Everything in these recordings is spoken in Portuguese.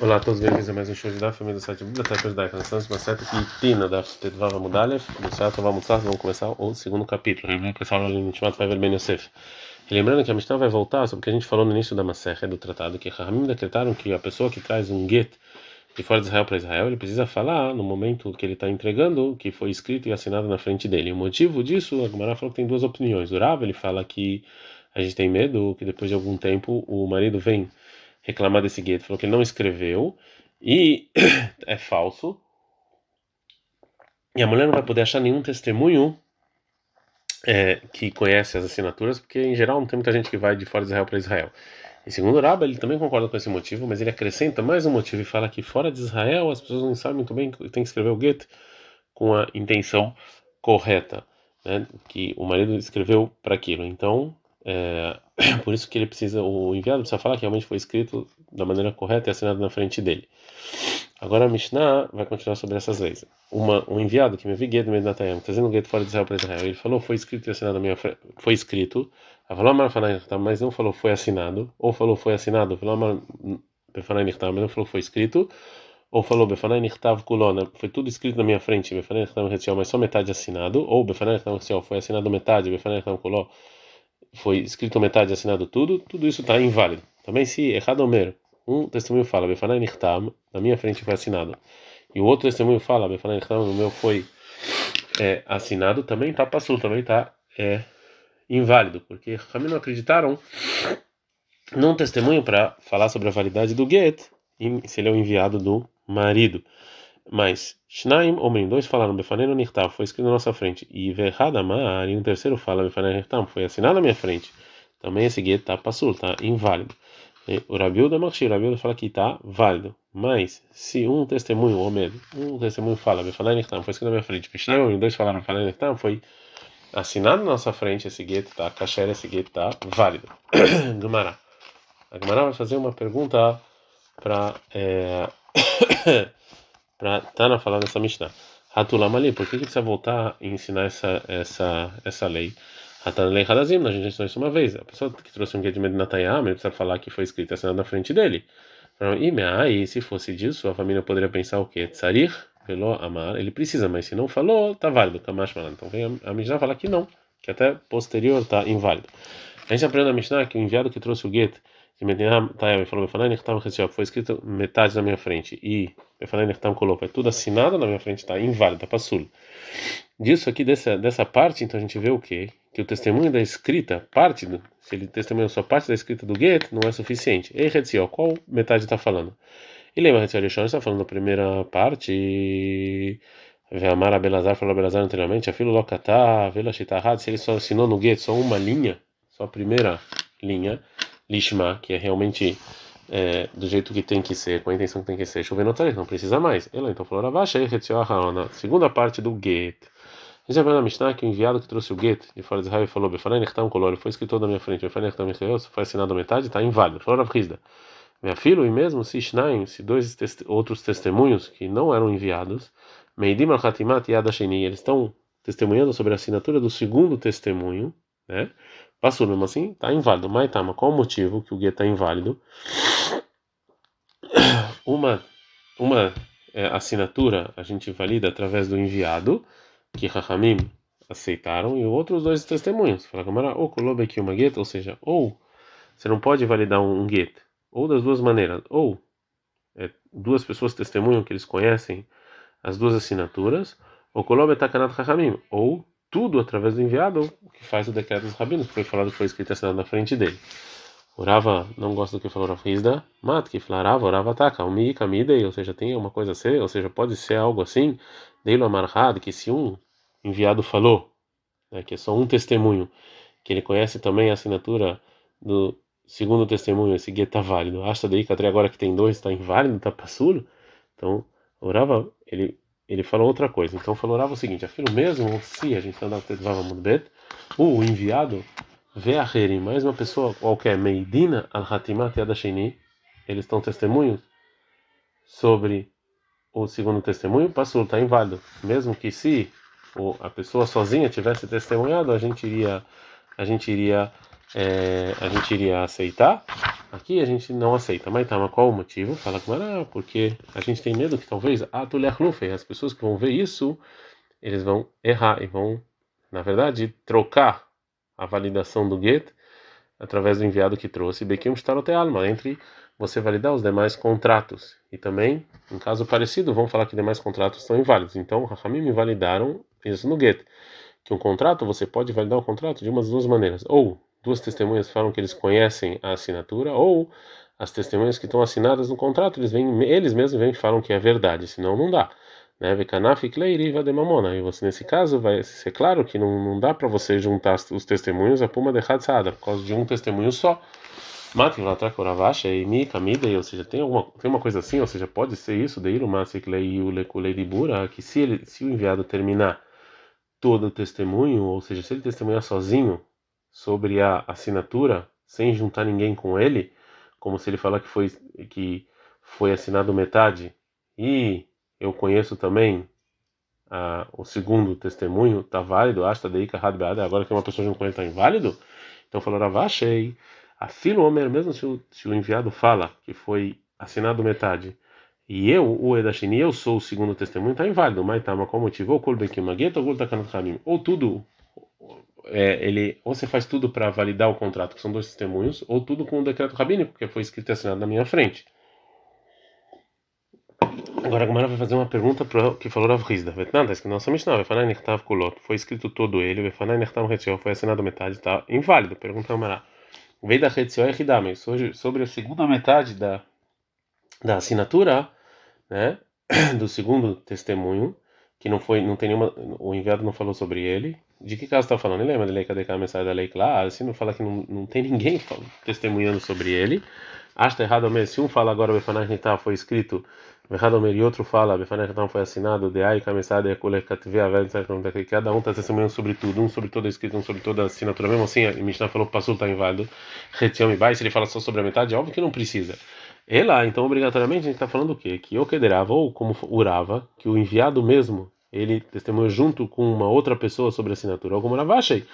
Olá a todos, bem-vindos a mais um show de da família do site Biblioteca Judaica. Nós estamos uma seta que Tina da Tetvava Mudalev, Seattle Vamutzah, vamos começar o segundo capítulo. Vamos começar o Nishmat Pavel Ben Yosef. E lembrando que a Mishnah vai voltar sobre o que a gente falou no início da Maserha, do tratado, que Rahamim decretaram que a pessoa que traz um get de fora de Israel para Israel, ele precisa falar no momento que ele está entregando que foi escrito e assinado na frente dele. O motivo disso, a Gemara falou que tem duas opiniões. O Rav, ele fala que a gente tem medo que depois de algum tempo o marido vem reclamar desse gueto, falou que ele não escreveu e é falso. E a mulher não vai poder achar nenhum testemunho é, que conhece as assinaturas, porque em geral não tem muita gente que vai de fora de Israel para Israel. E segundo o Rabba, ele também concorda com esse motivo, mas ele acrescenta mais um motivo e fala que fora de Israel as pessoas não sabem muito bem que tem que escrever o gueto com a intenção correta, né, que o marido escreveu para aquilo. Então, é, por isso que ele precisa, o enviado precisa falar que realmente foi escrito da maneira correta e assinado na frente dele. Agora a Mishnah vai continuar sobre essas leis. Uma, um enviado que me vi gueto no Natayam, trazendo um gueto fora de Israel para Israel, ele falou foi escrito e assinado na minha frente, foi escrito, mas não falou foi assinado, ou falou foi assinado, mas não falou foi escrito, ou falou Befanai Nichtav Kulona, foi tudo escrito na minha frente, Befanai Nichtav mas só metade assinado, ou Befanai Nichtav foi assinado metade, Befanai Nichtav Kulona foi escrito metade assinado tudo, tudo isso está inválido. Também se errado Homer, um testemunho fala, Befanai Nichtam, na minha frente foi assinado, e o outro testemunho fala, Befanai Nichtam, no meu foi é, assinado, também está passul, também está é, inválido, porque também não acreditaram num testemunho para falar sobre a validade do get, se ele é o enviado do marido. Mas Shnaim Omrim, dois falaram Befaneno Nirtav, foi escrito na nossa frente. E Verhadamar, e um terceiro fala Befaneno Nirtav, foi assinado na minha frente. Também esse guia está passul, está inválido. O Rabiuda o Rabiuda fala que está válido. Mas se um testemunho, medo, um testemunho fala Befaneno Nirtav, foi escrito na minha frente. Shnaim Omrim, dois falaram Befaneno Nirtav, foi assinado na nossa frente, esse guia está, kasher, esse guia está válido. Gemara. A Gemara vai fazer uma pergunta para. É... para Tana falar nessa Mishnah. Hatulam ali, por que, que precisa voltar e ensinar essa, essa, essa lei? Hatan lei Hadazim, a gente ensinou isso uma vez. A pessoa que trouxe um guia de Natayam, ele precisa falar que foi escrito assinado na frente dele. E se fosse disso, a família poderia pensar o quê? Tsarir, pelo amar, ele precisa, mas se não falou, tá válido, Malan. Então vem a Mishnah falar que não, que até posterior tá inválido. A gente aprende na Mishnah que o enviado que trouxe o gueto falou, foi escrito metade na minha frente, e colocou, é tudo assinado na minha frente, está inválido, está passul. Disso aqui, dessa, dessa parte, então a gente vê o quê? Que o testemunho da escrita, parte, do, se ele testemunha só parte da escrita do get, não é suficiente. E Hetziel, qual metade está falando? E lembra, Rishon está falando da primeira parte, Veamar Abelazar falou Abelazar anteriormente, Afilo Lokatá, Vela se ele só assinou no get só uma linha, só a primeira linha, lishma, que é realmente é, do jeito que tem que ser, com a intenção que tem que ser, chovendo não precisa mais. Ela então falou, Ravashei na segunda parte do get. A gente na Mishnah que o enviado que trouxe o get de fora de Israel falou, Befanai Nechtam Kolor, foi escrito na minha frente, Befanai Nechtam foi assinado a metade, está inválido. Falou Rav Rizda. Minha filha, e mesmo se Shnaim, se dois test outros testemunhos que não eram enviados, Meidim al-Hatimat e Adasheni, eles estão testemunhando sobre a assinatura do segundo testemunho, né? Passou mesmo assim, tá inválido. Mas tá, mas qual o motivo que o guia tá inválido? Uma, uma é, assinatura a gente valida através do enviado, que Rahamim aceitaram, e outros dois testemunhos. Fala Gamara, ou aqui uma gueta, ou seja, ou você não pode validar um, um ou das duas maneiras, ou é, duas pessoas testemunham que eles conhecem as duas assinaturas, ou Kolobe Takanat Rahamim, ou tudo através do enviado que faz o decreto dos rabinos, foi falado foi escrito assinado na frente dele. Orava não gosta do que falou Rav Hizda, mat que flarava, orava ataca, umi kamidei, ou seja, tem uma coisa a ser, ou seja, pode ser algo assim, deilo amarrado, que se um enviado falou, né, que é só um testemunho, que ele conhece também a assinatura do segundo testemunho, esse guia está válido. Asta daí, que agora que tem dois, está inválido, está passulo. Então, orava, ele ele falou outra coisa. Então falou o seguinte: afirma mesmo se a gente está andando Tetvava Mudbet, o enviado vê a mais uma pessoa qualquer, Meidina al-Hatimat Yadashini, eles estão testemunhos sobre o segundo testemunho, passou, está inválido. Mesmo que se a pessoa sozinha tivesse testemunhado, a gente iria, a gente iria é, a gente iria aceitar. Aqui a gente não aceita. Mas tá, mas qual o motivo? Fala com ah, porque a gente tem medo que talvez as pessoas que vão ver isso, eles vão errar e vão, na verdade, trocar a validação do get através do enviado que trouxe Bekim Alma, entre você validar os demais contratos. E também, em caso parecido, vão falar que demais contratos estão inválidos. Então, Rahamim validaram isso no get. Que um contrato, você pode validar um contrato de umas duas maneiras. Ou duas testemunhas falam que eles conhecem a assinatura, ou as testemunhas que estão assinadas no contrato, eles, vêm, eles mesmos vêm e falam que é verdade, senão não dá. Né? E você, nesse caso, vai ser claro que não, não dá para você juntar os testemunhos a puma de Hatzada, por causa de um testemunho só. Mati Vlatrakoravasha e Mi Kamida, ou seja, tem, alguma, tem uma coisa assim, ou seja, pode ser isso, de Masik e o de Bura, que se, ele, se o enviado terminar todo o testemunho, ou seja, se ele testemunhar sozinho, sobre a assinatura sem juntar ninguém com ele, como se ele falar que foi que foi assinado metade. E eu conheço também a, o segundo testemunho, tá válido, asta deika hadbeada, agora que uma pessoa com ele está inválido, então falou Ravashei, a filo Homer, mesmo se o, se o enviado fala que foi assinado metade, e eu, o Edashini, eu sou o segundo testemunho, está inválido, mas tá, mas qual motivo? Ou tudo é, ele ou você faz tudo para validar o contrato, que são dois testemunhos, ou tudo com o decreto rabínico, que foi escrito e assinado na minha frente. Agora a Gamara vai fazer uma pergunta pro, que falou Rav Rizda. Está escrito nossa Mishnah, Vefanai Nechtav. Foi escrito todo ele, foi assinado metade, está inválido. Pergunta a Gamara. Veio da Retzior e Hidame, sobre a segunda metade da, da assinatura, né, do segundo testemunho, que não foi, não tem nenhuma, o enviado não falou sobre ele, de que caso está falando? Lembra da lei cadê a mensagem da lei claro? Se não fala que não, não tem ninguém testemunhando sobre ele, acha errado mesmo. Se um fala agora Befanach Nitá foi escrito, errado e outro fala Befanach Nitá foi assinado, de aí Kamesada e Katvia cada um está testemunhando sobre tudo, um sobre toda a escrita, um sobre toda a assinatura. Mesmo assim, a Mishnah falou que passou está inválido. Retião e se ele fala só sobre a metade, óbvio que não precisa. E lá, então obrigatoriamente a gente está falando o quê? Que o Kederava, ou como urava, que o enviado mesmo ele testemunhou junto com uma outra pessoa sobre a assinatura, como Ravashei,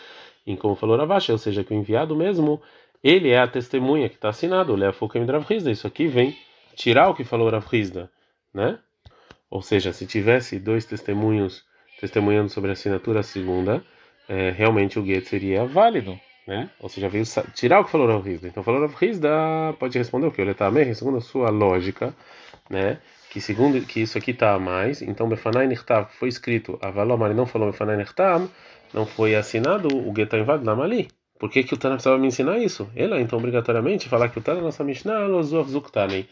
em como falou Ravashei, ou seja, que o enviado mesmo, ele é a testemunha que está assinado, ele é a isso aqui vem tirar o que falou Ravrizda, né? Ou seja, se tivesse dois testemunhos testemunhando sobre a assinatura segunda, é, realmente o get seria válido, né? Ou seja, veio tirar o que falou Ravrizda. Então, falou Ravrizda, pode responder o que? Ele está segundo a sua lógica, né? que segundo que isso aqui está a mais, então Befanai Nirtav foi escrito, Avalomar não falou Befanai Nirtav, não foi assinado o Geta Invad Lamali. Por que, que o Tana precisava me ensinar isso? Ela, então, obrigatoriamente, falar que o Tana, nossa Mishnah, Lozov Zuktanen.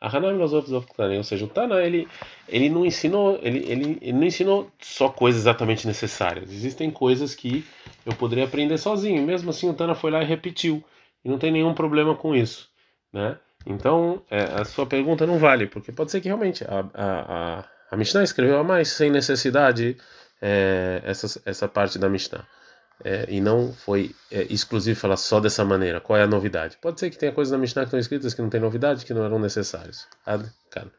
Hanam Lozov Zuktanen. Ou seja, o Tana, ele, ele não ensinou, ele, ele, ele não ensinou só coisas exatamente necessárias. Existem coisas que eu poderia aprender sozinho. Mesmo assim, o Tana foi lá e repetiu. E não tem nenhum problema com isso, né? Então, é, a sua pergunta não vale, porque pode ser que realmente a, a, a, a Mishnah escreveu a mais sem necessidade é, essa, essa parte da Mishnah. É, e não foi é, exclusivo falar só dessa maneira. Qual é a novidade? Pode ser que tenha coisas na Mishnah que estão escritas que não tem novidade, que não eram necessárias. Ad, cara.